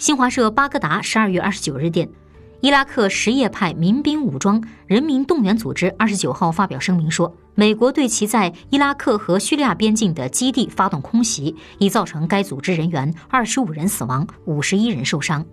新华社巴格达十二月二十九日电。伊拉克什叶派民兵武装人民动员组织二十九号发表声明说美国对其在伊拉克和叙利亚边境的基地发动空袭已造成该组织人员二十五人死亡五十一人受伤。